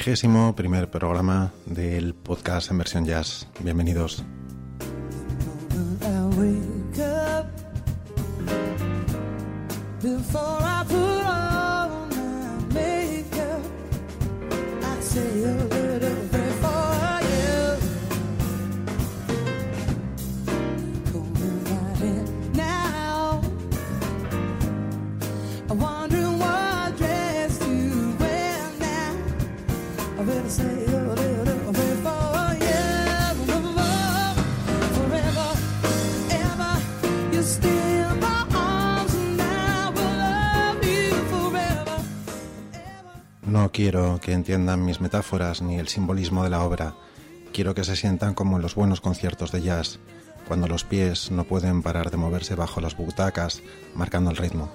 Vigésimo primer programa del podcast en versión jazz. Bienvenidos. No quiero que entiendan mis metáforas ni el simbolismo de la obra. Quiero que se sientan como en los buenos conciertos de jazz, cuando los pies no pueden parar de moverse bajo las butacas, marcando el ritmo.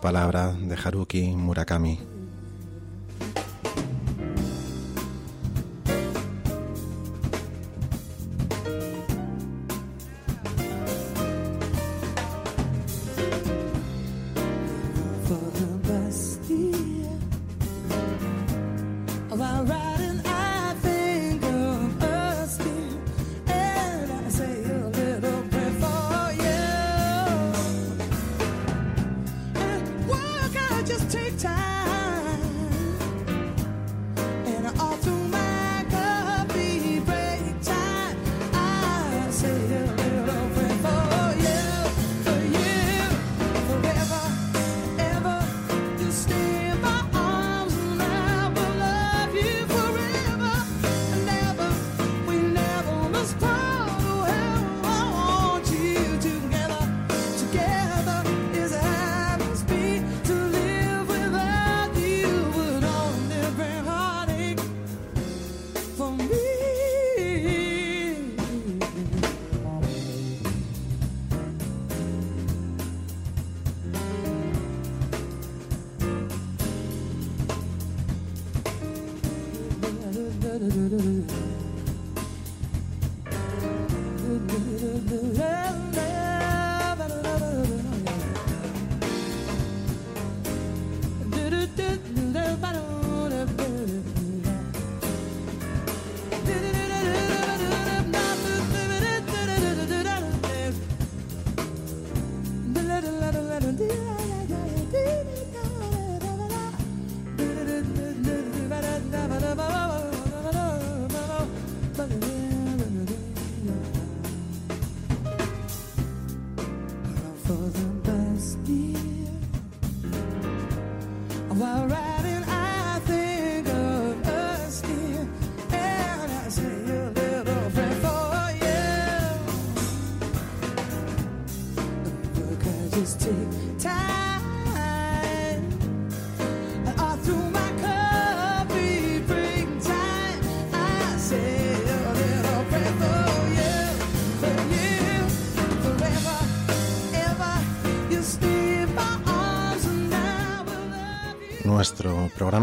Palabra de Haruki Murakami.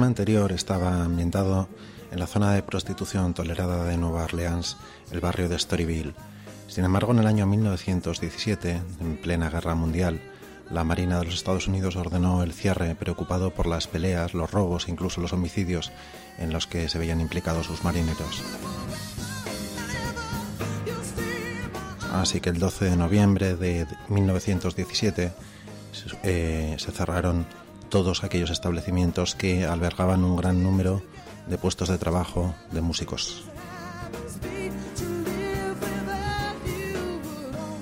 Anterior estaba ambientado en la zona de prostitución tolerada de Nueva Orleans, el barrio de Storyville. Sin embargo, en el año 1917, en plena guerra mundial, la Marina de los Estados Unidos ordenó el cierre, preocupado por las peleas, los robos e incluso los homicidios en los que se veían implicados sus marineros. Así que el 12 de noviembre de 1917 eh, se cerraron todos aquellos establecimientos que albergaban un gran número de puestos de trabajo de músicos.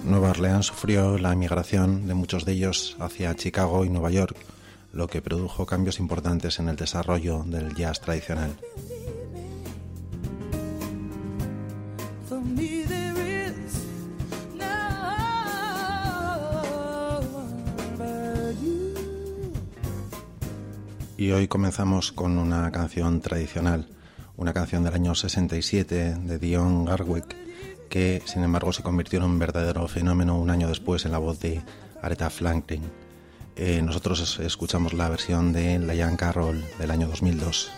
Nueva Orleans sufrió la emigración de muchos de ellos hacia Chicago y Nueva York, lo que produjo cambios importantes en el desarrollo del jazz tradicional. Y hoy comenzamos con una canción tradicional, una canción del año 67 de Dion Garwick, que sin embargo se convirtió en un verdadero fenómeno un año después en la voz de Aretha Franklin. Eh, nosotros escuchamos la versión de Young Carroll del año 2002.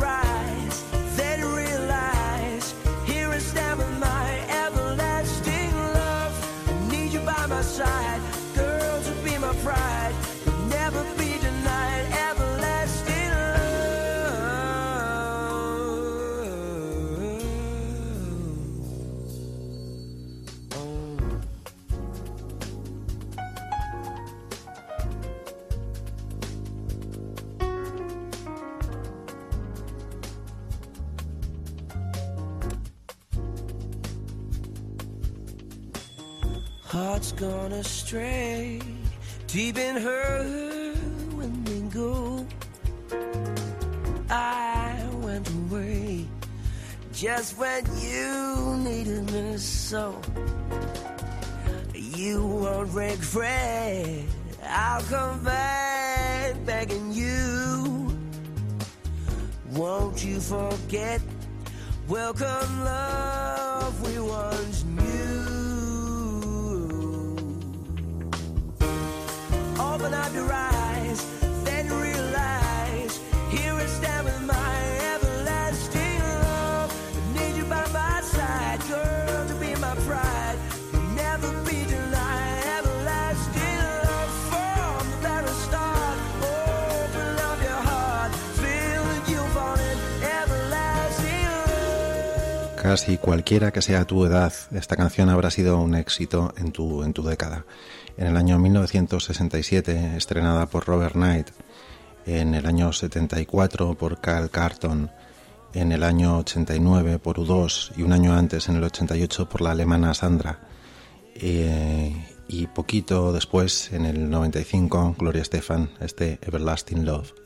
Right. So. You won't regret, I'll come back begging you. Won't you forget? Welcome, love, we once knew. Open up your eyes, then realize. Here I stand with my Casi cualquiera que sea tu edad, esta canción habrá sido un éxito en tu, en tu década. En el año 1967, estrenada por Robert Knight, en el año 74 por Cal Carton, en el año 89 por U2 y un año antes, en el 88, por la alemana Sandra. Eh, y poquito después, en el 95, Gloria Estefan, este Everlasting Love.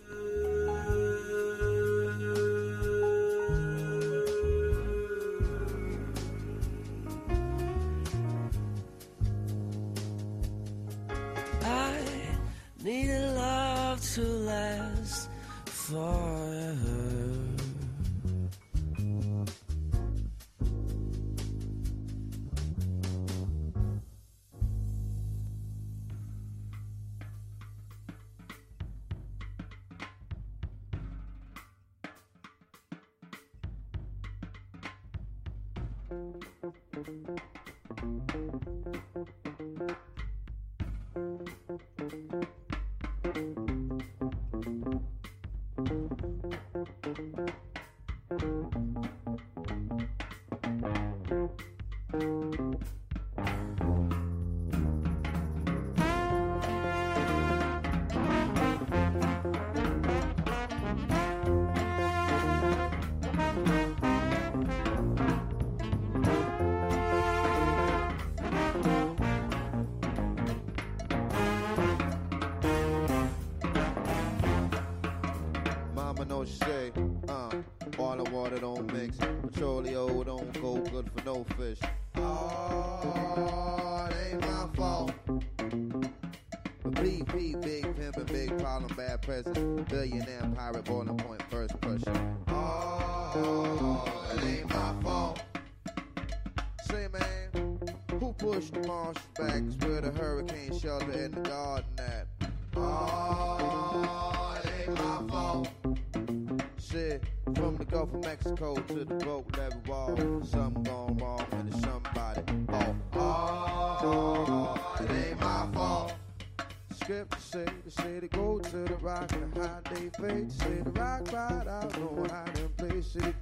Mix. Petroleum don't go good for no fish. Oh, it ain't my fault. But BP, big pimpin', big problem, bad president, billionaire pirate, boiling point, first person. Oh, it ain't my fault.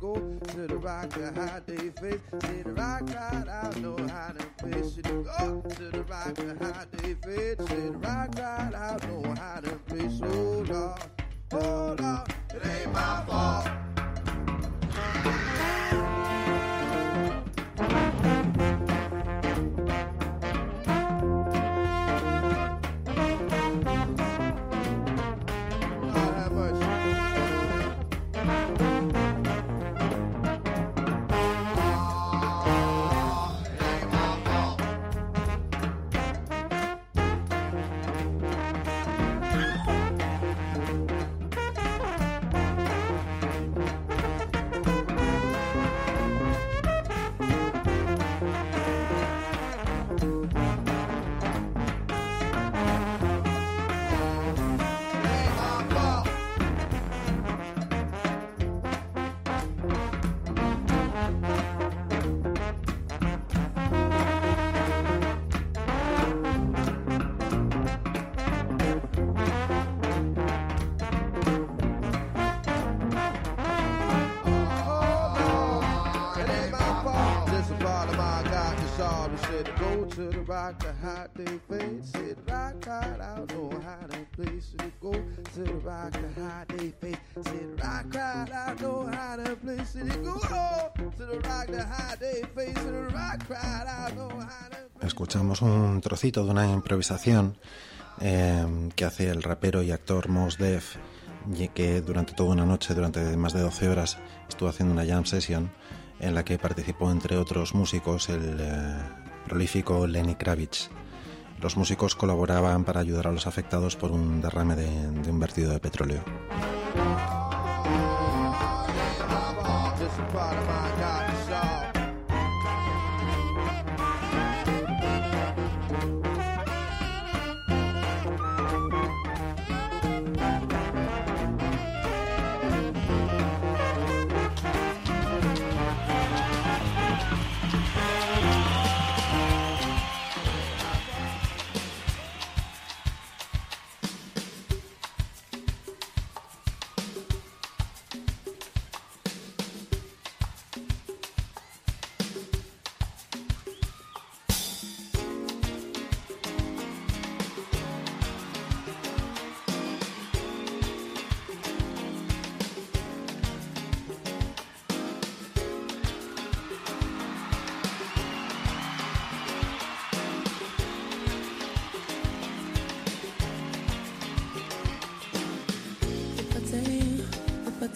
Go to the rock and hide they face. Say the rock right out, no hiding place. They go to the rock and hide they face. Say the rock right out, no hiding place. Hold on, hold on, it ain't my fault. Escuchamos un trocito de una improvisación eh, que hace el rapero y actor Mos Def, y que durante toda una noche, durante más de 12 horas, estuvo haciendo una jam session en la que participó, entre otros músicos, el eh, Lenny Kravitz. Los músicos colaboraban para ayudar a los afectados por un derrame de, de un vertido de petróleo.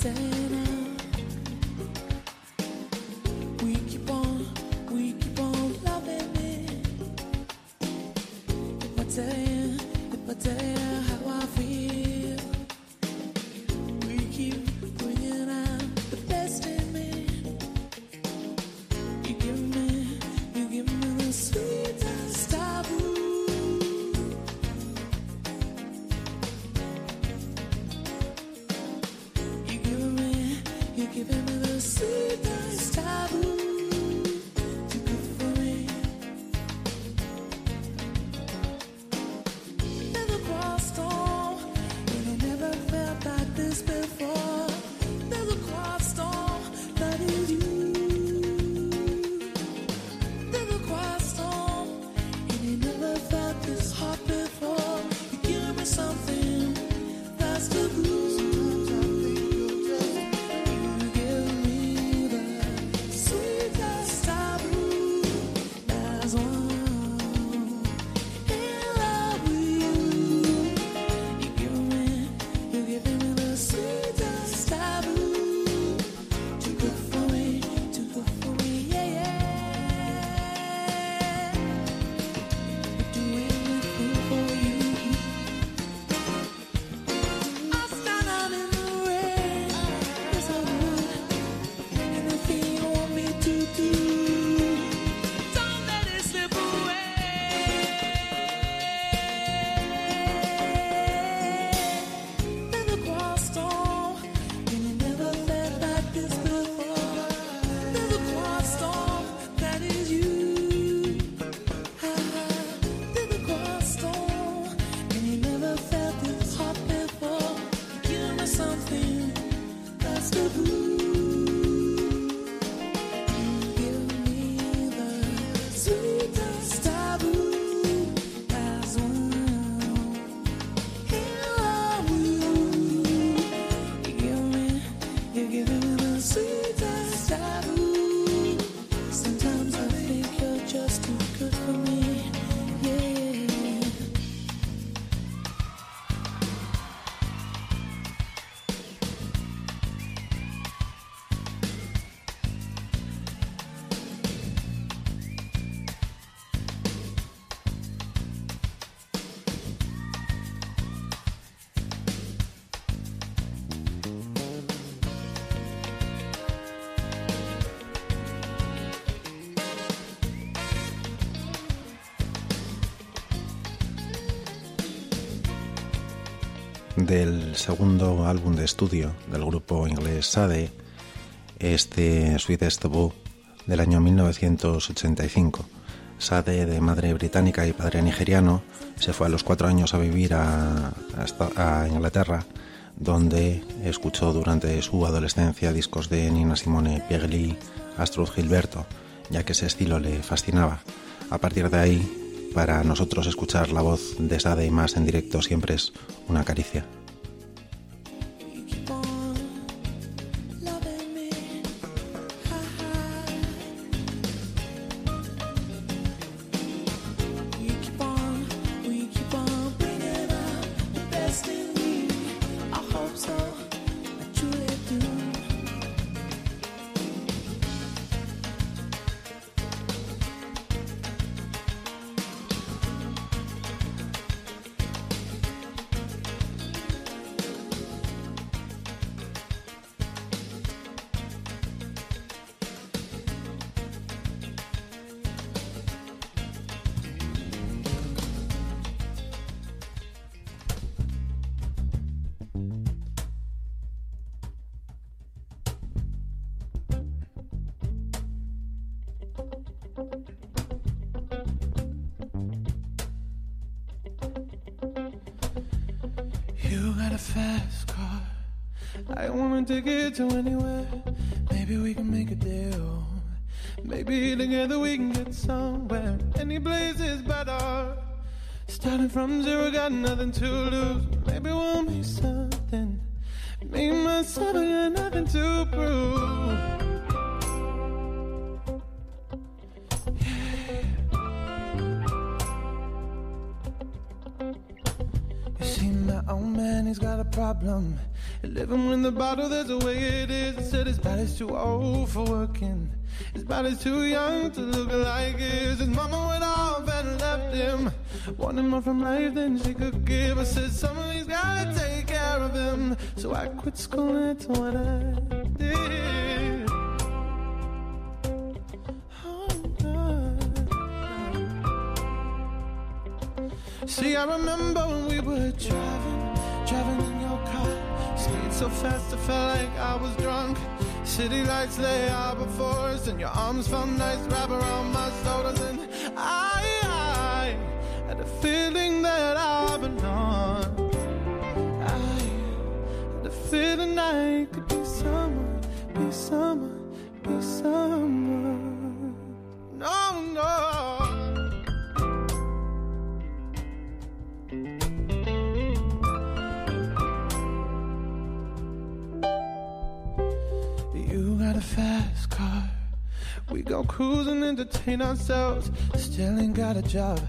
If I vous. Del segundo álbum de estudio del grupo inglés Sade, este Sweetest Taboo del año 1985. Sade, de madre británica y padre nigeriano, se fue a los cuatro años a vivir a, Inglaterra, donde escuchó durante su adolescencia discos de Nina Simone, Peggy Astrud Gilberto, ya que ese estilo le fascinaba. A partir de ahí Para nosotros escuchar la voz de Sade y más en directo siempre es una caricia. Take it to anywhere. Maybe we can make a deal. Maybe together we can get somewhere. Any place is better. Starting from zero, got nothing to lose. Maybe we'll make something. Me and myself, I got nothing to prove. You see, my old man, he's got a problem. Living with the bottle, that's the way it is. Said his body's too old for working. His body's too young to look like his. His mama went off and left him. Wanted more from life than she could give. I said, somebody's gotta take care of him. So I quit school, that's what I did. Oh. See, I remember when we were driving so fast, I felt like I was drunk. City lights lay out before us, and your arms felt nice wrap around my shoulders. And I, I had a feeling that I belonged. I had a feeling I could be someone, be someone, be someone. You got a fast car. We go cruising, entertain ourselves. Still ain't got a job.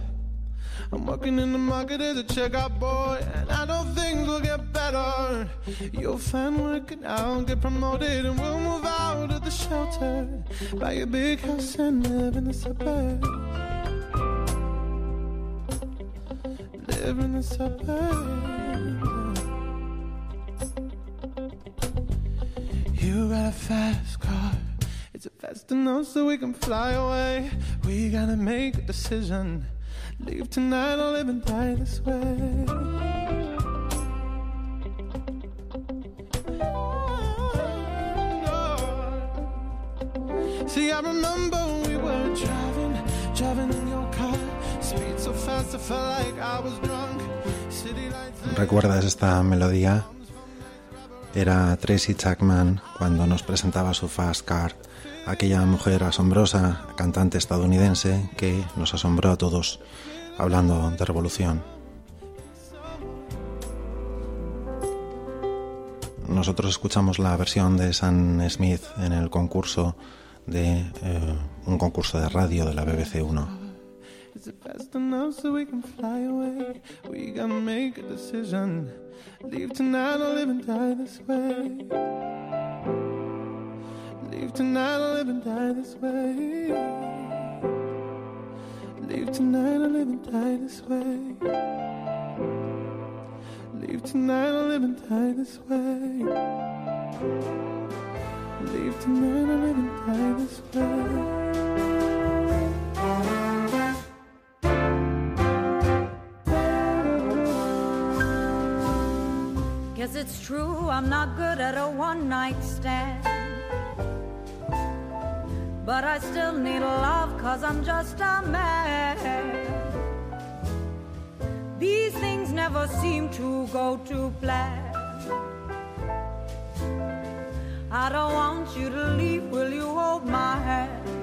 I'm working in the market as a checkout boy, and I know things will get better. You'll find work and I'll get promoted, and we'll move out of the shelter. Buy a big house and live in the suburbs. Live in the suburbs. A fast car. Is it fast enough so we can fly away? We gotta make a decision. Leave tonight or live and die this way. See, I remember when we were driving, driving in your car. Speed so fast, I felt like I was drunk. City lights. ¿Recuerdas esta melodía? Era Tracy Chapman cuando nos presentaba su Fast Car, aquella mujer asombrosa, cantante estadounidense que nos asombró a todos hablando de revolución. Nosotros escuchamos la versión de Sam Smith en el concurso de eh, un concurso de radio de la BBC 1. Is it fast enough so we can fly away? We gotta make a decision. Leave tonight or live and die this way. Leave tonight or live and die this way. Leave tonight or live and die this way. Leave tonight or live and die this way. Leave tonight or live and die this way. Guess it's true, I'm not good at a one night stand. But I still need love, cause I'm just a man. These things never seem to go to plan. I don't want you to leave, will you hold my hand?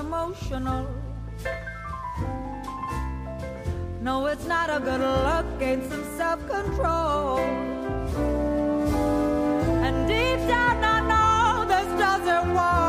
Emotional? No, it's not a good look, gain some self control. And deep down, I know this doesn't work.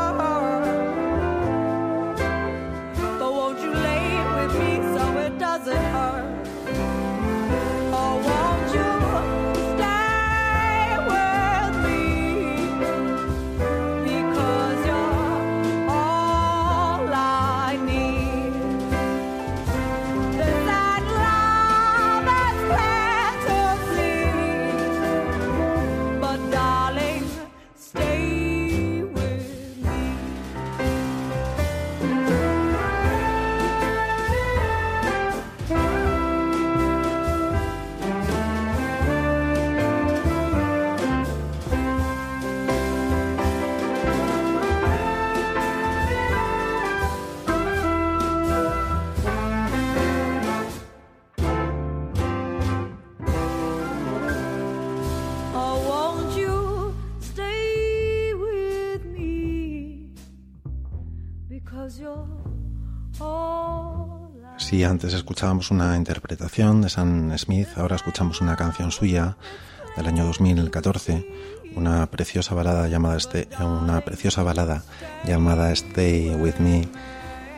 Si antes escuchábamos una interpretación de Sam Smith, ahora escuchamos una canción suya del año 2014, una preciosa balada llamada este, una preciosa balada llamada Stay with Me,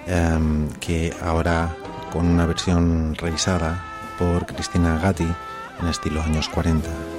em, que ahora con una versión revisada por Cristina Gatti en estilo años 40.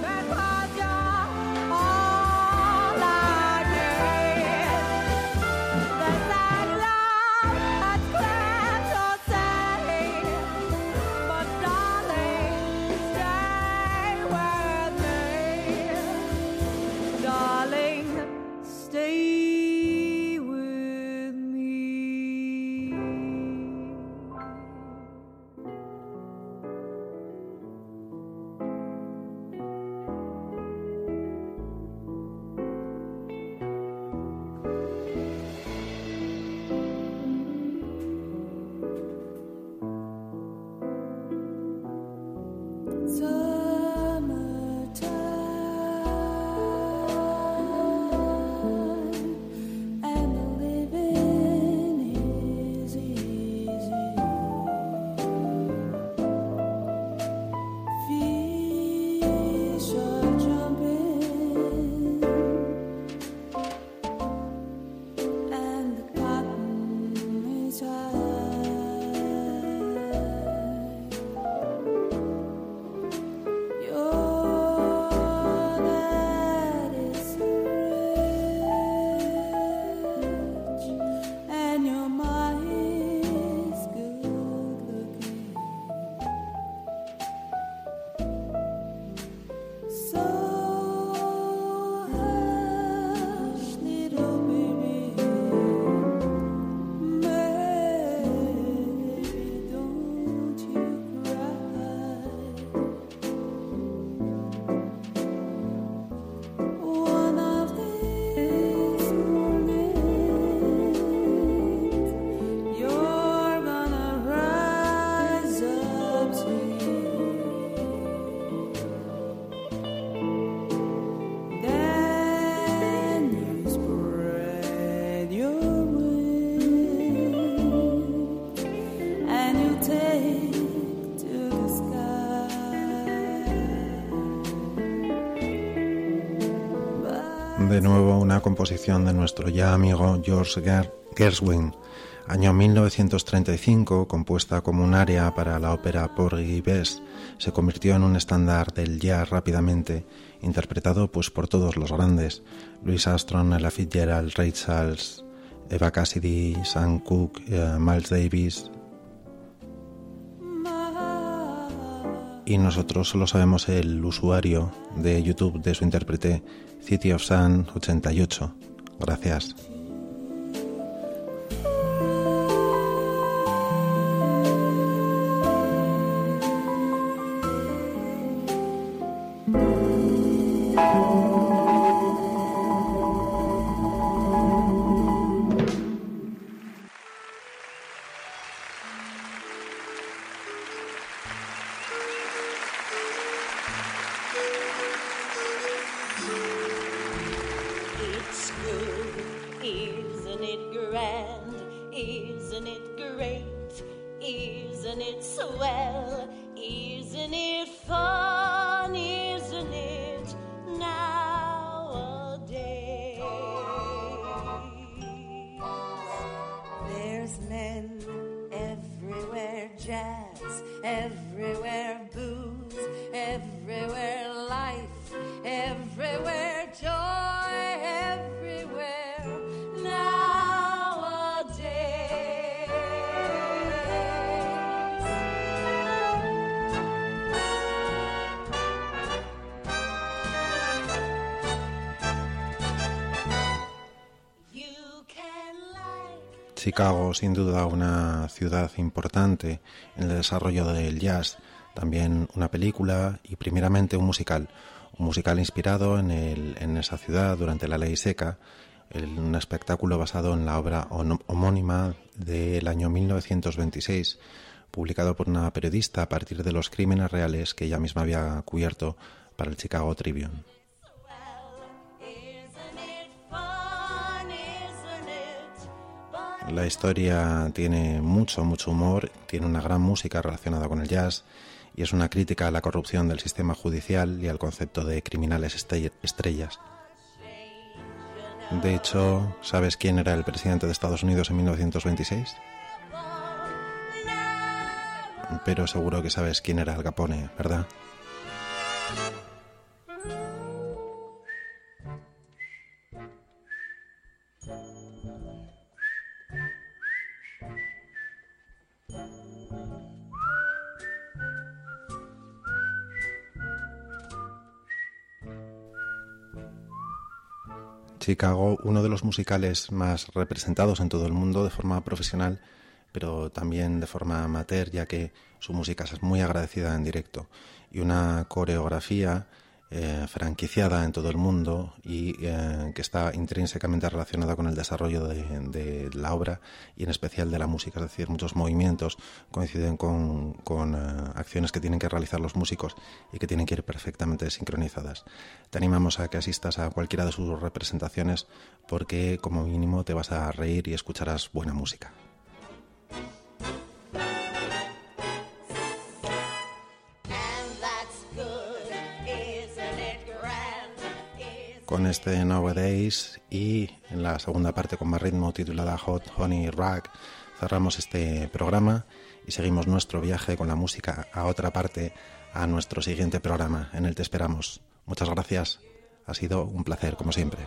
Composición de nuestro ya amigo George Ger- Gershwin, año 1935, compuesta como un área para la ópera Porgy Bess, se convirtió en un estándar del jazz rápidamente, interpretado pues por todos los grandes, Louis Armstrong, Ella Fitzgerald, Ray Charles, Eva Cassidy, Sam Cooke, eh, Miles Davis, y nosotros solo sabemos el usuario de YouTube de su intérprete, City of Sun 88. Gracias. jazz everywhere. Chicago, sin duda, una ciudad importante en el desarrollo del jazz, también una película y primeramente un musical, un musical inspirado en, el- en esa ciudad durante la ley seca, un espectáculo basado en la obra homónima del año 1926, publicado por una periodista a partir de los crímenes reales que ella misma había cubierto para el Chicago Tribune. La historia tiene mucho, mucho humor, tiene una gran música relacionada con el jazz y es una crítica a la corrupción del sistema judicial y al concepto de criminales este- estrellas. De hecho, ¿sabes quién era el presidente de Estados Unidos en 1926? Pero seguro que sabes quién era Al Capone, ¿verdad? Chicago, uno de los musicales más representados en todo el mundo de forma profesional, pero también de forma amateur, ya que su música es muy agradecida en directo. Y una coreografía eh, franquiciada en todo el mundo y eh, que está intrínsecamente relacionada con el desarrollo de, la obra y en especial de la música, es decir, muchos movimientos coinciden con, con, eh, acciones que tienen que realizar los músicos y que tienen que ir perfectamente sincronizadas. Te animamos a que asistas a cualquiera de sus representaciones porque como mínimo te vas a reír y escucharás buena música. Con este Nowadays y en la segunda parte con más ritmo titulada Hot Honey Rag cerramos este programa y seguimos nuestro viaje con la música a otra parte a nuestro siguiente programa en el Te esperamos. Muchas gracias, ha sido un placer como siempre.